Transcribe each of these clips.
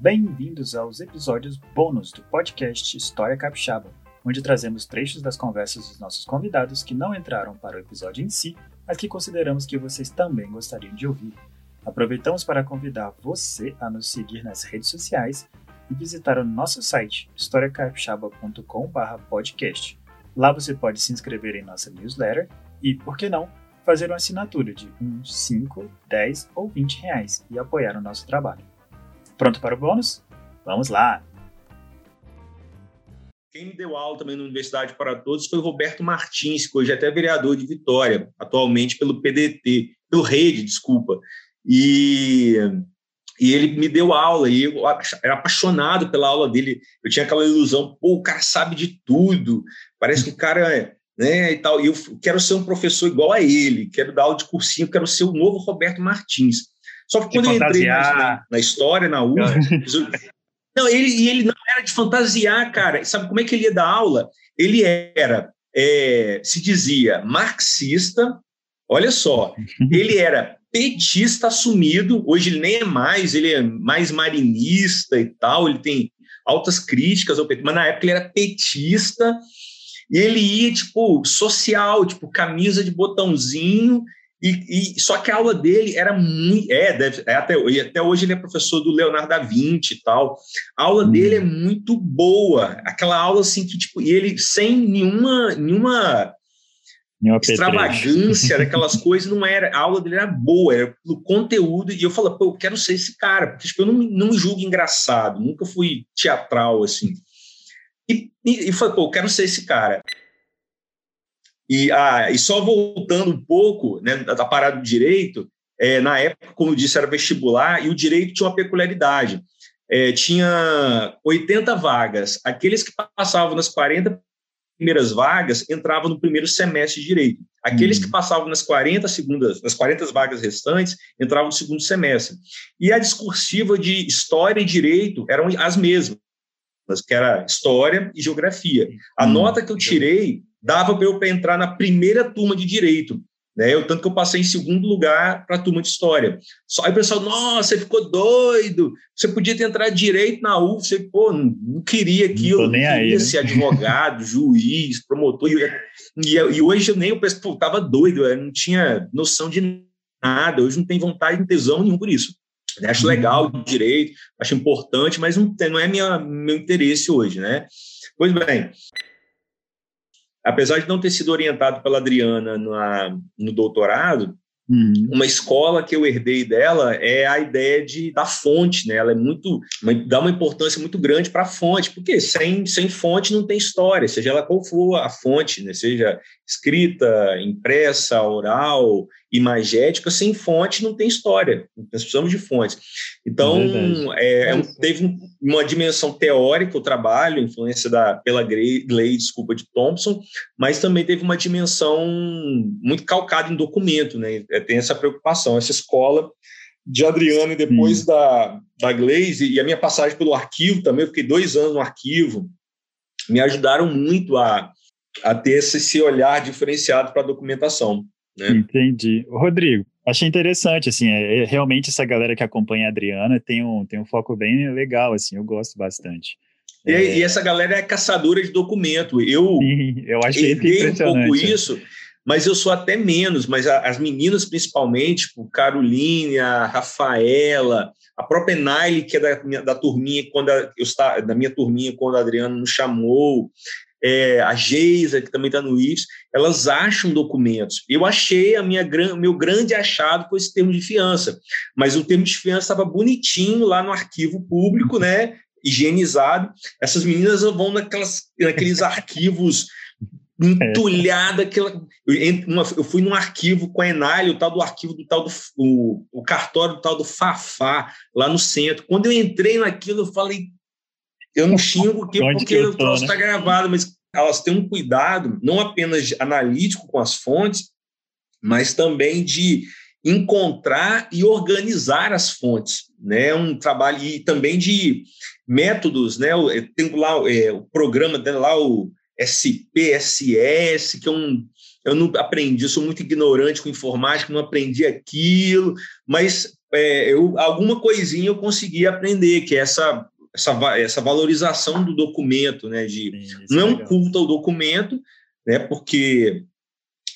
Bem-vindos aos episódios bônus do podcast História Capixaba, onde trazemos trechos das conversas dos nossos convidados que não entraram para o episódio em si, mas que consideramos que vocês também gostariam de ouvir. Aproveitamos para convidar você a nos seguir nas redes sociais e visitar o nosso site historiacapixaba.com/podcast. Lá você pode se inscrever em nossa newsletter e, por que não, fazer uma assinatura de uns 5, 10 ou 20 reais e apoiar o nosso trabalho. Pronto para o bônus? Vamos lá! Quem me deu aula também na Universidade para Todos foi o Roberto Martins, que hoje é até vereador de Vitória, atualmente pelo PDT, pelo Rede, desculpa. E, e ele me deu aula, e eu era apaixonado pela aula dele. Eu tinha aquela ilusão, pô, o cara sabe de tudo, parece que o cara é né, e tal. E eu quero ser um professor igual a ele, quero dar aula de cursinho, quero ser o novo Roberto Martins. Só que quando eu entrei na, na, história, na UFA, não, ele, ele não era de fantasiar, cara. Sabe como é que ele ia dar aula? Ele era, é, se dizia, marxista, olha só, ele era petista assumido, hoje ele nem é mais, ele é mais marinista e tal, ele tem altas críticas ao PT, mas na época ele era petista, e ele ia, tipo, social, tipo, camisa de botãozinho, e, e só que a aula dele era muito. É, deve, é até, até hoje ele é professor do Leonardo da Vinci e tal. A aula hum. dele é muito boa. Aquela aula assim que, tipo, e ele sem nenhuma. nenhuma extravagância daquelas coisas não era, a aula dele era boa, era pelo conteúdo, e eu falei, pô, eu quero ser esse cara, porque tipo, eu não, não me julgo engraçado, nunca fui teatral, assim. E, e, e falei, pô, eu quero ser esse cara. E, ah, e só voltando um pouco né, da, parada do direito, é, na época, como eu disse, era vestibular, e o direito tinha uma peculiaridade. É, tinha 80 vagas. Aqueles que passavam nas 40 primeiras vagas entravam no primeiro semestre de direito. Aqueles uhum. que passavam nas 40 segundas, nas 40 vagas restantes, entravam no segundo semestre. E a discursiva de história e direito eram as mesmas que era História e Geografia. A hum, nota que eu tirei dava para eu entrar na primeira turma de Direito. Né? Eu, tanto que eu passei em segundo lugar para a turma de História. Só aí o pessoal, nossa, você ficou doido, você podia ter entrado direito na UF, você, pô, não, queria aquilo, não, não queria aí, né? ser advogado, juiz, promotor, e, e, e, hoje eu nem, eu pô, tava doido, eu não tinha noção de nada, hoje não tem vontade, não tesão nenhum por isso. Acho legal o direito, acho importante, mas não, tem, não é minha, meu interesse hoje, né? Pois bem, apesar de não ter sido orientado pela Adriana na, no doutorado, Uhum. Uma escola que eu herdei dela é a ideia de da fonte, né? Ela é muito uma, dá uma importância muito grande para a fonte, porque sem, sem fonte não tem história, seja ela qual for a fonte, né? Seja escrita, impressa, oral, imagética, sem fonte não tem história. Nós precisamos de fontes. Então, é, é, teve uma dimensão teórica o trabalho, influência da, pela lei, desculpa, de Thompson, mas também teve uma dimensão muito calcada em documento, né? É, tem essa preocupação. Essa escola de Adriano e depois hum. da, da Glaze, e a minha passagem pelo arquivo também, eu fiquei dois anos no arquivo, me ajudaram muito a, a ter esse, esse olhar diferenciado para a documentação. Né? Entendi. Rodrigo, achei interessante, assim, é, é, realmente essa galera que acompanha a Adriana tem um, tem um foco bem legal, assim, eu gosto bastante. E, é... e essa galera é caçadora de documento. Eu, Sim, eu achei um pouco isso, mas eu sou até menos, mas a, as meninas principalmente, tipo Caroline, a Rafaela, a própria Naile, que é da, minha, da turminha, quando a, eu está, da minha turminha, quando a Adriana nos chamou, é, a Geisa, que também está no IFES, elas acham documentos. Eu achei a minha meu grande achado com esse termo de fiança, mas o termo de fiança estava bonitinho lá no arquivo público, né? Higienizado. Essas meninas vão naquelas, naqueles arquivos entulhada aquela eu, fui num arquivo com a Enalha, o tal do arquivo do tal do o, o cartório do tal do Fafá lá no centro. Quando eu entrei naquilo, eu falei eu não xingo aqui porque o troço está né? gravado, mas elas têm um cuidado não apenas analítico com as fontes, mas também de encontrar e organizar as fontes, né? Um trabalho e também de métodos, né? Tem lá é, o programa lá o SPSS, que é um eu não aprendi, sou muito ignorante com informática, não aprendi aquilo, mas é, eu, alguma coisinha eu consegui aprender, que é essa, essa, essa valorização do documento, né? De, Sim, não é um culto ao documento, né? Porque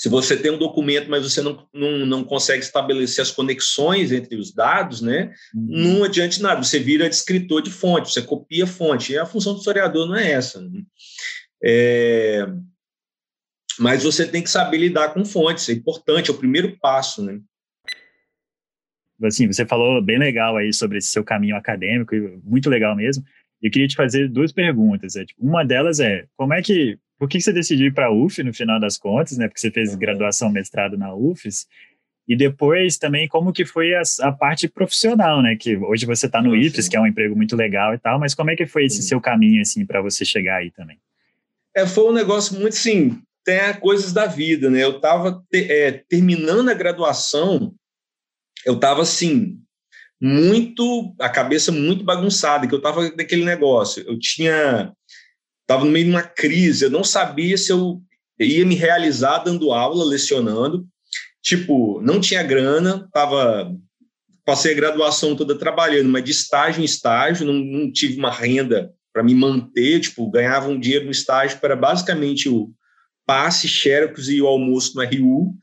se você tem um documento, mas você não, não, não consegue estabelecer as conexões entre os dados, né? Uhum. Não adianta nada. Você vira escritor de fonte, você copia fonte. E a função do historiador não é essa. Né? É... Mas você tem que saber lidar com fontes. É importante, é o primeiro passo, né? Assim, você falou bem legal aí sobre esse seu caminho acadêmico, muito legal mesmo. Eu queria te fazer duas perguntas. É, tipo, uma delas é, como é que por que você decidiu ir para a UF no final das contas, né? Porque você fez graduação, mestrado na UFES. E depois também como que foi a, a parte profissional, né? Que hoje você está no IFES, que é um emprego muito legal e tal, mas como é que foi esse Sim. seu caminho, assim, para você chegar aí também? É, foi um negócio muito, assim, tem coisas da vida, né? Eu estava te, é, terminando a graduação, eu estava, assim, muito, a cabeça muito bagunçada, que eu estava naquele negócio. Eu tinha estava no meio de uma crise, eu não sabia se eu ia me realizar dando aula, lecionando. Tipo, não tinha grana, tava, passei a graduação toda trabalhando, mas de estágio em estágio, não, não tive uma renda para me manter, tipo, ganhava um dinheiro no estágio para basicamente o passe, xerox e o almoço no RU,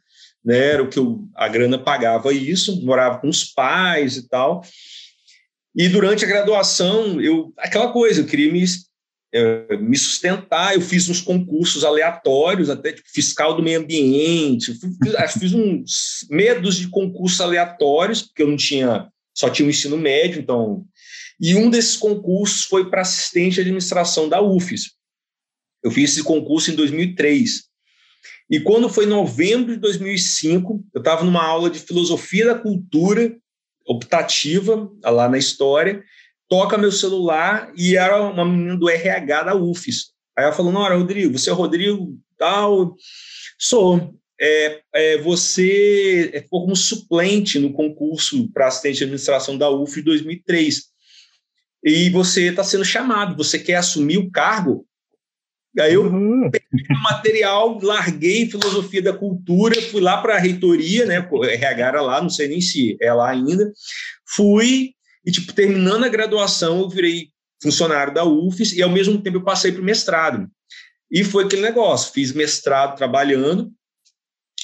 né, era o que eu, a grana pagava isso, morava com os pais e tal. E durante a graduação, eu aquela coisa, eu queria me é, me sustentar. Eu fiz uns concursos aleatórios, até tipo, fiscal do meio ambiente. Fiz, fiz uns medos de concursos aleatórios, porque eu não tinha, só tinha o ensino médio, então. E um desses concursos foi para assistente de administração da UFES. Eu fiz esse concurso em 2003. E quando foi novembro de 2005, eu estava numa aula de filosofia da cultura optativa lá na história toca meu celular e era uma menina do RH da UFES. Aí ela falou, não, Rodrigo, você é Rodrigo tal? Sou. É, é, você é como suplente no concurso para assistente de administração da UF 2003. E você está sendo chamado, você quer assumir o cargo? Aí eu uhum. peguei o material, larguei filosofia da cultura, fui lá para a reitoria, né? RH era lá, não sei nem se é lá ainda. Fui, e, tipo, terminando a graduação, eu virei funcionário da UFES e, ao mesmo tempo, eu passei para o mestrado. E foi aquele negócio, fiz mestrado trabalhando,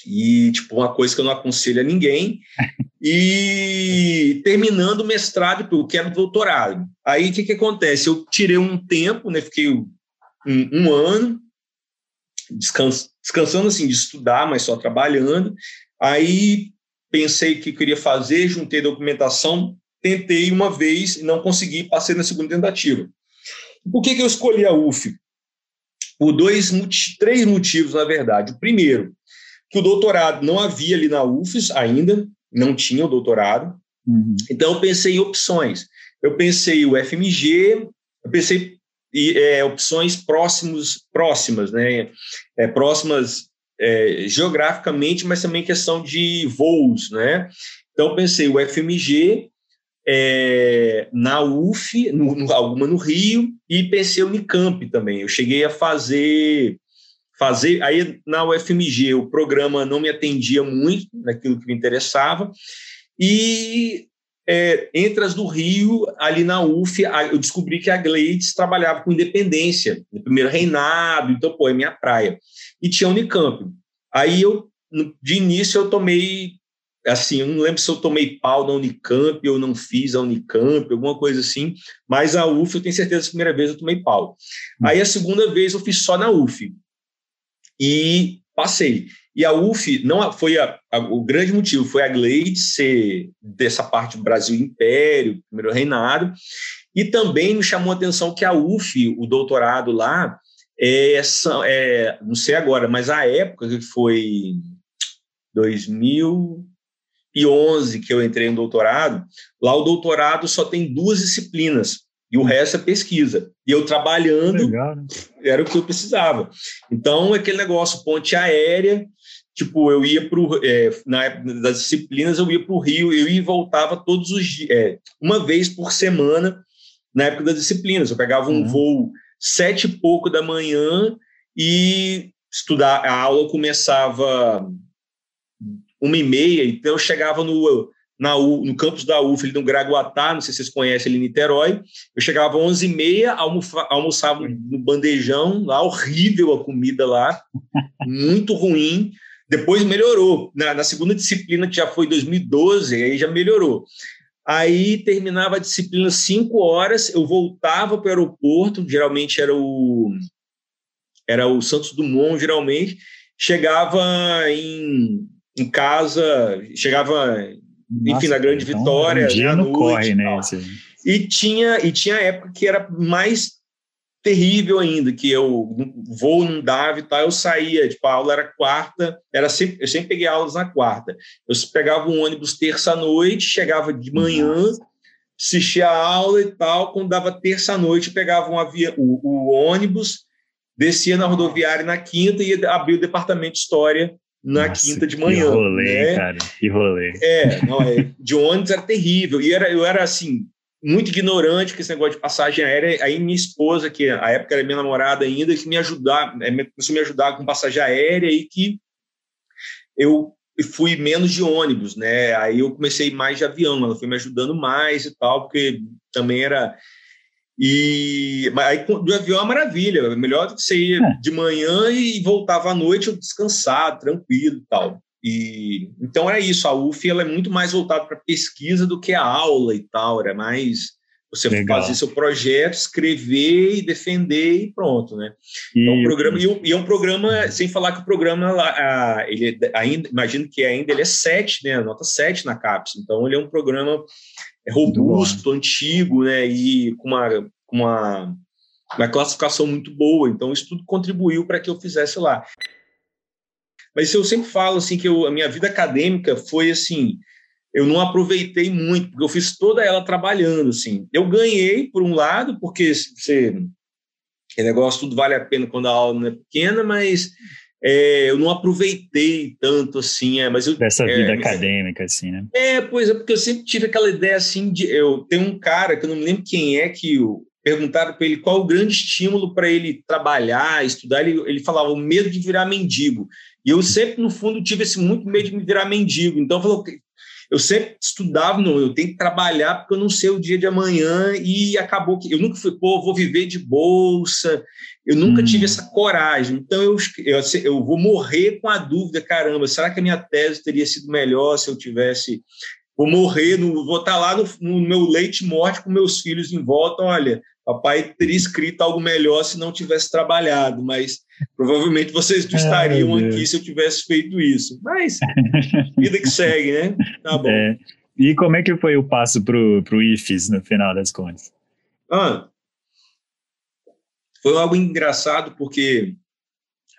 e, tipo, uma coisa que eu não aconselho a ninguém, e terminando o mestrado, eu quero doutorado. Aí, o que, que acontece? Eu tirei um tempo, né, fiquei um, um ano, descans, descansando, assim, de estudar, mas só trabalhando. Aí, pensei que queria fazer, juntei documentação, tentei uma vez e não consegui, passei na segunda tentativa. Por que, que eu escolhi a UF? Por dois, três motivos, na verdade. O primeiro, que o doutorado não havia ali na UFES ainda, não tinha o doutorado. Uhum. Então, eu pensei em opções. Eu pensei o FMG, eu pensei em é, opções próximos, próximas, né? É, próximas é, geograficamente, mas também questão de voos, né? Então, pensei o FMG, é, na UF, no, no, alguma no Rio, e pensei Unicamp também. Eu cheguei a fazer, fazer. Aí na UFMG o programa não me atendia muito naquilo que me interessava, e é, entre as do Rio, ali na UF, eu descobri que a Gleides trabalhava com independência, no primeiro reinado, então, pô, é minha praia. E tinha Unicamp. Aí eu, de início, eu tomei assim, eu não lembro se eu tomei pau na Unicamp ou não fiz a Unicamp, alguma coisa assim, mas a UF eu tenho certeza que a primeira vez eu tomei pau. Aí a segunda vez eu fiz só na UF e passei. E a UF não foi a, a, o grande motivo foi a Glade ser dessa parte do Brasil Império, primeiro reinado, e também me chamou a atenção que a UF, o doutorado lá, é, é não sei agora, mas a época que foi 2000 2011, que eu entrei no doutorado, lá o doutorado só tem duas disciplinas e o resto é pesquisa. E eu trabalhando Legal, né? era o que eu precisava. Então, aquele negócio, ponte aérea, tipo, eu ia para é, na época das disciplinas, eu ia para o Rio, eu ia e voltava todos os dias, é, uma vez por semana, na época das disciplinas. Eu pegava um uhum. voo sete e pouco da manhã e estudar, a aula começava uma e meia, então eu chegava no na U, no campus da UF, ali no Graguatá, não sei se vocês conhecem ali em Niterói. Eu chegava às 11h30, almoçava no bandejão, lá horrível a comida lá, muito ruim. Depois melhorou. Na, na, segunda disciplina, que já foi 2012, aí já melhorou. Aí terminava a disciplina 5 horas, eu voltava para o aeroporto, geralmente era o, era o Santos Dumont, geralmente, chegava em, em casa, chegava nossa, enfim, na Grande então, Vitória. Um dia corre, né? E tinha, e tinha época que era mais terrível ainda, que eu voo não dava e tal, eu saía, tipo, a aula era quarta, era sempre, eu sempre peguei aulas na quarta. Eu pegava um ônibus terça-noite, chegava de manhã, assistia a aula e tal, quando dava terça-noite, pegava um avião, o, o, ônibus, descia na rodoviária na quinta e abria o departamento de história na Nossa, quinta de manhã. Que rolê, né? cara, que rolê. É, não, é, de ônibus era terrível. E era, eu era assim, muito ignorante com esse negócio de passagem aérea. Aí minha esposa, que a época era minha namorada ainda, que me ajudar, é, começou a me ajudar com passagem aérea e que eu fui menos de ônibus, né? Aí eu comecei mais de avião, ela foi me ajudando mais e tal, porque também era e aí do avião é uma maravilha, é melhor do que você ir é. de manhã e voltava à noite descansado, tranquilo e tal. E então era isso, a UF ela é muito mais voltada para pesquisa do que a aula e tal, era mais você Legal. fazer seu projeto, escrever e defender e pronto, né? E, então, o programa, e, é um programa, sem falar que o programa, ele é ainda, imagino que ainda ele é 7, né? Nota 7 na CAPES. Então, ele é um programa é robusto, antigo, né? E com uma, uma, uma classificação muito boa. Então, isso tudo contribuiu para que eu fizesse lá. Mas eu sempre falo assim que eu, a minha vida acadêmica foi assim, eu não aproveitei muito, porque eu fiz toda ela trabalhando, assim. Eu ganhei, por um lado, porque você... O negócio tudo vale a pena quando a aula não é pequena, mas é, eu não aproveitei tanto assim, é, mas eu... Dessa vida é, acadêmica, assim, né? É, pois é, porque eu sempre tive aquela ideia, assim, de... Eu tenho um cara, que eu não me lembro quem é, que eu, perguntaram para ele qual o grande estímulo para ele trabalhar, estudar, ele, ele falava o medo de virar mendigo. E eu sempre, no fundo, tive esse muito medo de me virar mendigo. Então, falou, eu sempre estudava, não, eu tenho que trabalhar porque eu não sei o dia de amanhã e acabou que eu nunca fui, pô, vou viver de bolsa, eu nunca hum. tive essa coragem. Então eu, eu, eu vou morrer com a dúvida, caramba, será que a minha tese teria sido melhor se eu tivesse vou morrer, no, vou estar lá no, no meu leite morte com meus filhos em volta, olha, papai teria escrito algo melhor se não tivesse trabalhado, mas provavelmente vocês não estariam aqui se eu tivesse feito isso. Mas vida que segue, né? Tá bom. É. E como é que foi o passo para o IFES no final das contas? Ah, foi algo engraçado porque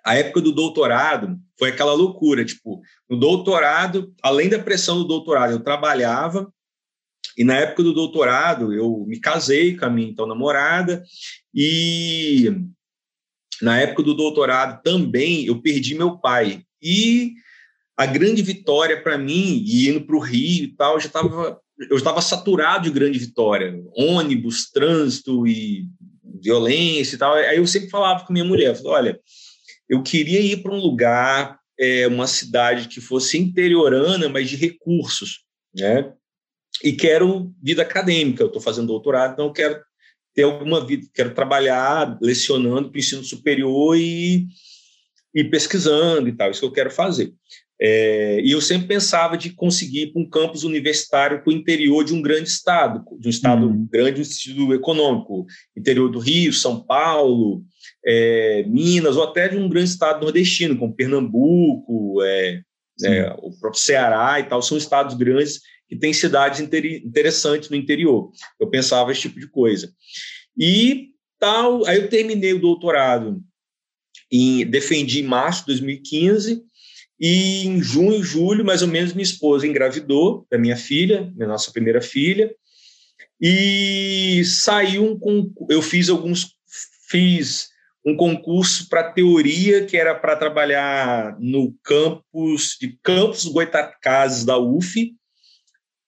a época do doutorado foi aquela loucura, tipo, no doutorado, além da pressão do doutorado, eu trabalhava e na época do doutorado, eu me casei com a minha então namorada, e na época do doutorado também eu perdi meu pai. E a grande vitória para mim, e indo para o Rio e tal, já estava eu estava saturado de grande vitória, ônibus, trânsito e violência e tal. Aí eu sempre falava com minha mulher, olha, eu queria ir para um lugar, é, uma cidade que fosse interiorana, mas de recursos, né? E quero vida acadêmica. Eu estou fazendo doutorado, então quero ter alguma vida, quero trabalhar lecionando para o ensino superior e, e pesquisando e tal. Isso que eu quero fazer. É, e eu sempre pensava de conseguir para um campus universitário para o interior de um grande estado, de um estado uhum. grande no sentido econômico, interior do Rio, São Paulo, é, Minas, ou até de um grande estado nordestino, como Pernambuco, é, é o próprio Ceará e tal, são estados grandes que tem cidades interessantes no interior. Eu pensava esse tipo de coisa. E tal, aí eu terminei o doutorado em defendi em março de 2015 e em junho, julho, mais ou menos, minha esposa engravidou da minha filha, minha nossa primeira filha, e saiu um eu fiz alguns fiz um concurso para teoria que era para trabalhar no campus de Campos Goitacazes da UF,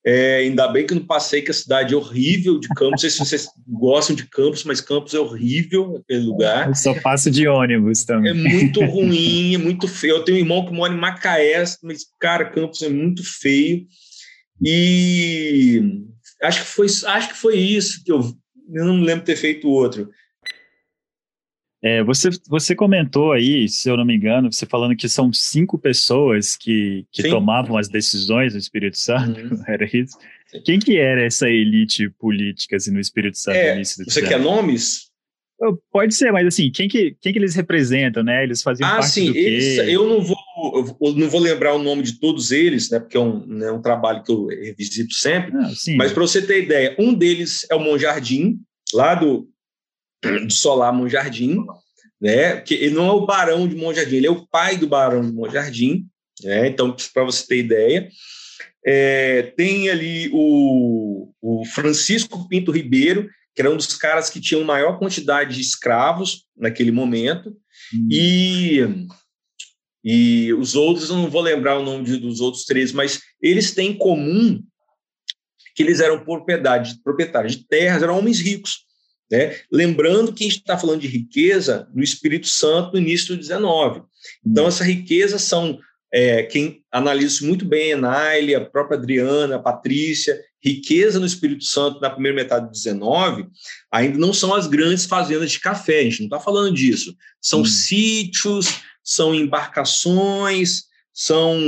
é, ainda bem que não passei, que a cidade é horrível de Campos. Não sei se vocês gostam de Campos, mas Campos é horrível aquele lugar. Eu só passo de ônibus também. É muito ruim, é muito feio. Eu tenho um irmão que mora em Macaé, mas, cara, Campos é muito feio. E acho que foi, acho que foi isso que eu, eu não me lembro ter feito outro. É, você, você comentou aí, se eu não me engano, você falando que são cinco pessoas que, que tomavam as decisões no Espírito Santo, uhum. era isso? Sim. Quem que era essa elite política assim, no Espírito Santo? É, você quer nomes? Pode ser, mas assim, quem que, quem que eles representam, né? Eles faziam ah, parte sim, do eles? Eu não vou, eu não vou lembrar o nome de todos eles, né? Porque é um, né, um trabalho que eu revisito sempre. Ah, mas para você ter ideia, um deles é o Monjardim, lá do, do Solar Monjardim, né? Que ele não é o Barão de Monjardim, ele é o pai do Barão de Monjardim, né? Então, para você ter ideia. É, tem ali o, o Francisco Pinto Ribeiro, que era um dos caras que tinham maior quantidade de escravos naquele momento, uhum. e, e os outros, eu não vou lembrar o nome de, dos outros três, mas eles têm em comum que eles eram propriedade, proprietários de terras, eram homens ricos. Né? Lembrando que a gente está falando de riqueza no Espírito Santo no início do 19. Então, uhum. essa riqueza são é, quem analisa isso muito bem, a Naile, a própria Adriana, a Patrícia, riqueza no Espírito Santo na primeira metade do 19, ainda não são as grandes fazendas de café, a gente não está falando disso. São hum. sítios, são embarcações, são,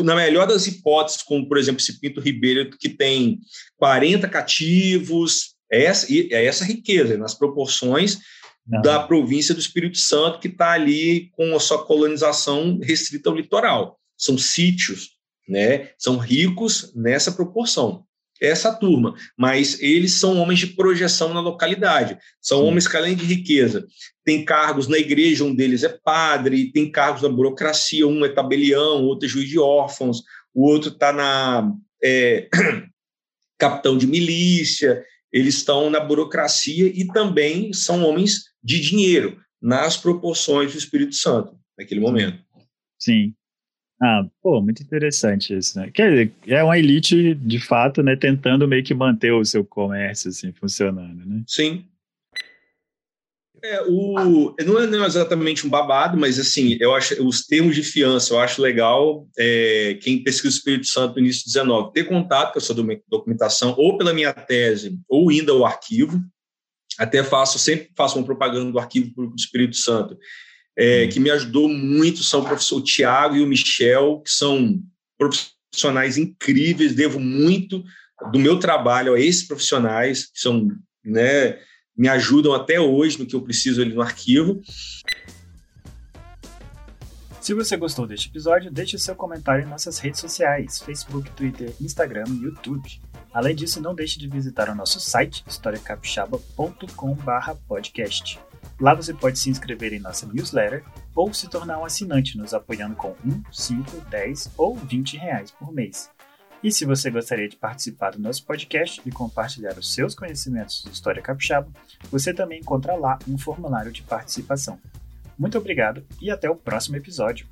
na melhor das hipóteses, como por exemplo esse Pinto Ribeiro, que tem 40 cativos, é essa, é essa riqueza, nas proporções não. da província do Espírito Santo, que está ali com a sua colonização restrita ao litoral. São sítios, né? são ricos nessa proporção. Essa turma, mas eles são homens de projeção na localidade, são Sim. homens que, além de riqueza, têm cargos na igreja, um deles é padre, tem cargos na burocracia, um é tabelião, outro é juiz de órfãos, o outro está na é, capitão de milícia, eles estão na burocracia e também são homens de dinheiro, nas proporções do Espírito Santo, naquele momento. Sim. Ah, pô, muito interessante isso, né? Quer dizer, é uma elite, de fato, né, tentando meio que manter o seu comércio, assim, funcionando, né? Sim. É, o, não é, não é exatamente um babado, mas assim, eu acho os termos de fiança, eu acho legal é, quem pesquisa o Espírito Santo no início de 19 ter contato com a sua documentação, ou pela minha tese, ou indo ao arquivo. Até faço, sempre faço uma propaganda do arquivo do Espírito Santo, é, que me ajudou muito, são o professor Tiago e o Michel, que são profissionais incríveis, devo muito do meu trabalho a esses profissionais, que são, né, me ajudam até hoje no que eu preciso ali no arquivo. Se você gostou deste episódio, deixe seu comentário em nossas redes sociais, Facebook, Twitter, Instagram e YouTube. Além disso, não deixe de visitar o nosso site, historiacapixaba.com/podcast. Lá você pode se inscrever em nossa newsletter ou se tornar um assinante nos apoiando com 1, 5, 10 ou 20 reais por mês. E se você gostaria de participar do nosso podcast e compartilhar os seus conhecimentos de história capixaba, você também encontra lá um formulário de participação. Muito obrigado e até o próximo episódio.